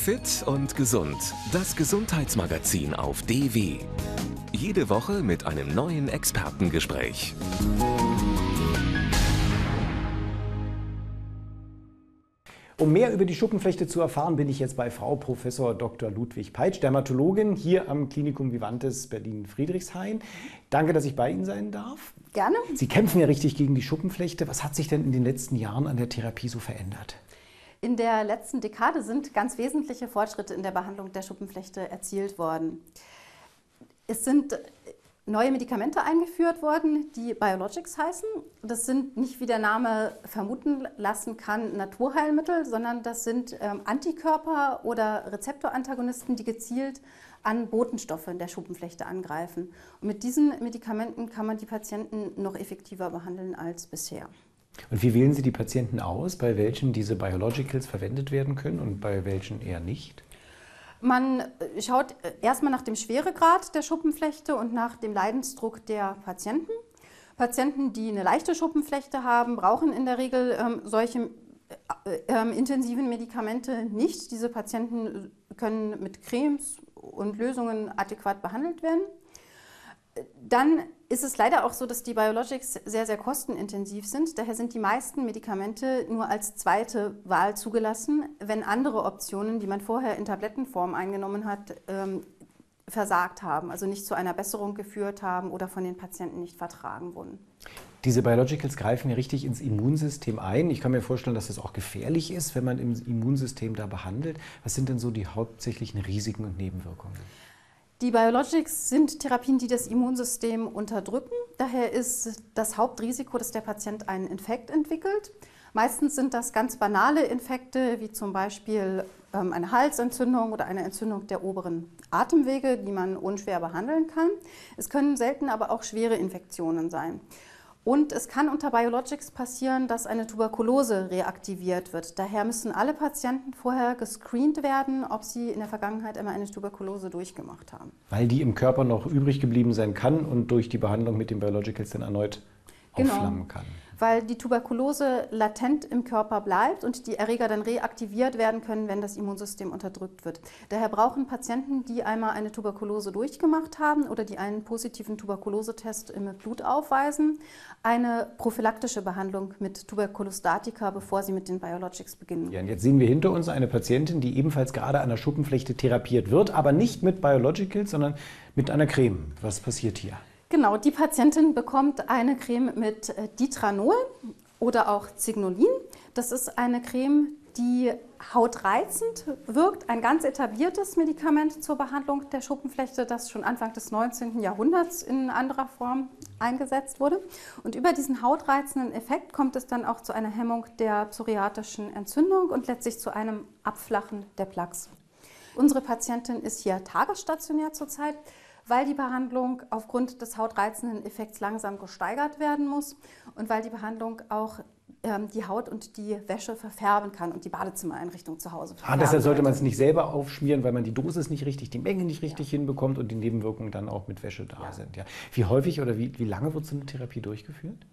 Fit und gesund. Das Gesundheitsmagazin auf DW. Jede Woche mit einem neuen Expertengespräch. Um mehr über die Schuppenflechte zu erfahren, bin ich jetzt bei Frau Professor Dr. Ludwig Peitsch, Dermatologin hier am Klinikum Vivantes Berlin-Friedrichshain. Danke, dass ich bei Ihnen sein darf. Gerne. Sie kämpfen ja richtig gegen die Schuppenflechte. Was hat sich denn in den letzten Jahren an der Therapie so verändert? In der letzten Dekade sind ganz wesentliche Fortschritte in der Behandlung der Schuppenflechte erzielt worden. Es sind neue Medikamente eingeführt worden, die Biologics heißen. Das sind nicht, wie der Name vermuten lassen kann, Naturheilmittel, sondern das sind ähm, Antikörper oder Rezeptorantagonisten, die gezielt an Botenstoffe in der Schuppenflechte angreifen. Und mit diesen Medikamenten kann man die Patienten noch effektiver behandeln als bisher. Und wie wählen Sie die Patienten aus, bei welchen diese Biologicals verwendet werden können und bei welchen eher nicht? Man äh, schaut äh, erstmal nach dem Schweregrad der Schuppenflechte und nach dem Leidensdruck der Patienten. Patienten, die eine leichte Schuppenflechte haben, brauchen in der Regel ähm, solche äh, äh, intensiven Medikamente nicht. Diese Patienten können mit Cremes und Lösungen adäquat behandelt werden. Dann ist es leider auch so, dass die Biologics sehr, sehr kostenintensiv sind. Daher sind die meisten Medikamente nur als zweite Wahl zugelassen, wenn andere Optionen, die man vorher in Tablettenform eingenommen hat, ähm, versagt haben, also nicht zu einer Besserung geführt haben oder von den Patienten nicht vertragen wurden. Diese Biologicals greifen ja richtig ins Immunsystem ein. Ich kann mir vorstellen, dass das auch gefährlich ist, wenn man im Immunsystem da behandelt. Was sind denn so die hauptsächlichen Risiken und Nebenwirkungen? Die Biologics sind Therapien, die das Immunsystem unterdrücken. Daher ist das Hauptrisiko, dass der Patient einen Infekt entwickelt. Meistens sind das ganz banale Infekte, wie zum Beispiel ähm, eine Halsentzündung oder eine Entzündung der oberen Atemwege, die man unschwer behandeln kann. Es können selten aber auch schwere Infektionen sein. Und es kann unter Biologics passieren, dass eine Tuberkulose reaktiviert wird. Daher müssen alle Patienten vorher gescreent werden, ob sie in der Vergangenheit einmal eine Tuberkulose durchgemacht haben. Weil die im Körper noch übrig geblieben sein kann und durch die Behandlung mit den Biologicals dann erneut genau. aufflammen kann weil die Tuberkulose latent im Körper bleibt und die Erreger dann reaktiviert werden können, wenn das Immunsystem unterdrückt wird. Daher brauchen Patienten, die einmal eine Tuberkulose durchgemacht haben oder die einen positiven Tuberkulosetest im Blut aufweisen, eine prophylaktische Behandlung mit Tuberkulostatika, bevor sie mit den Biologics beginnen. Ja, und jetzt sehen wir hinter uns eine Patientin, die ebenfalls gerade an der Schuppenflechte therapiert wird, aber nicht mit Biologicals, sondern mit einer Creme. Was passiert hier? Genau, die Patientin bekommt eine Creme mit äh, Ditranol oder auch Zignolin. Das ist eine Creme, die hautreizend wirkt, ein ganz etabliertes Medikament zur Behandlung der Schuppenflechte, das schon Anfang des 19. Jahrhunderts in anderer Form eingesetzt wurde. Und über diesen hautreizenden Effekt kommt es dann auch zu einer Hemmung der psoriatischen Entzündung und letztlich zu einem Abflachen der Plaques. Unsere Patientin ist hier tagesstationär zurzeit weil die Behandlung aufgrund des hautreizenden Effekts langsam gesteigert werden muss und weil die Behandlung auch ähm, die Haut und die Wäsche verfärben kann und die Badezimmereinrichtung zu Hause verfärben. Ah, deshalb sollte man es nicht selber aufschmieren, weil man die Dosis nicht richtig, die Menge nicht richtig ja. hinbekommt und die Nebenwirkungen dann auch mit Wäsche da ja. sind. Ja. Wie häufig oder wie, wie lange wird so eine Therapie durchgeführt?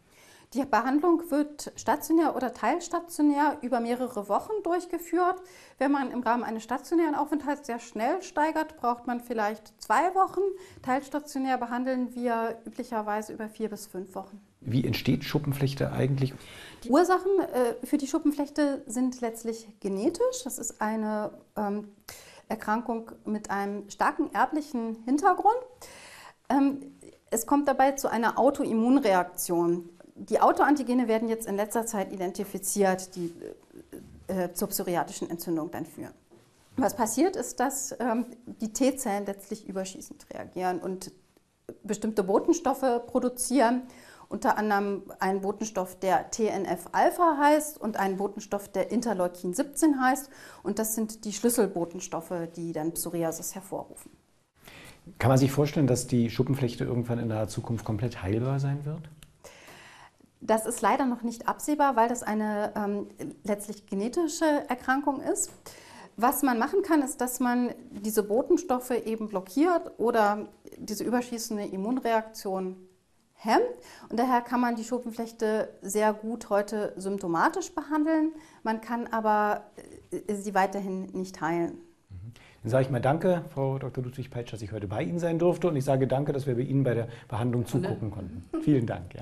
Die Behandlung wird stationär oder teilstationär über mehrere Wochen durchgeführt. Wenn man im Rahmen eines stationären Aufenthalts sehr schnell steigert, braucht man vielleicht zwei Wochen. Teilstationär behandeln wir üblicherweise über vier bis fünf Wochen. Wie entsteht Schuppenflechte eigentlich? Die Ursachen äh, für die Schuppenflechte sind letztlich genetisch. Das ist eine ähm, Erkrankung mit einem starken erblichen Hintergrund. Ähm, es kommt dabei zu einer Autoimmunreaktion die Autoantigene werden jetzt in letzter Zeit identifiziert, die äh, äh, zur psoriatischen Entzündung dann führen. Was passiert ist, dass ähm, die T-Zellen letztlich überschießend reagieren und bestimmte Botenstoffe produzieren, unter anderem einen Botenstoff, der TNF-Alpha heißt und einen Botenstoff, der Interleukin 17 heißt. Und das sind die Schlüsselbotenstoffe, die dann Psoriasis hervorrufen. Kann man sich vorstellen, dass die Schuppenflechte irgendwann in der Zukunft komplett heilbar sein wird? Das ist leider noch nicht absehbar, weil das eine ähm, letztlich genetische Erkrankung ist. Was man machen kann, ist, dass man diese Botenstoffe eben blockiert oder diese überschießende Immunreaktion hemmt. Und daher kann man die Schuppenflechte sehr gut heute symptomatisch behandeln. Man kann aber äh, sie weiterhin nicht heilen. Dann sage ich mal Danke, Frau Dr. Ludwig Peitsch, dass ich heute bei Ihnen sein durfte und ich sage Danke, dass wir bei Ihnen bei der Behandlung zugucken konnten. Vielen Dank. Ja.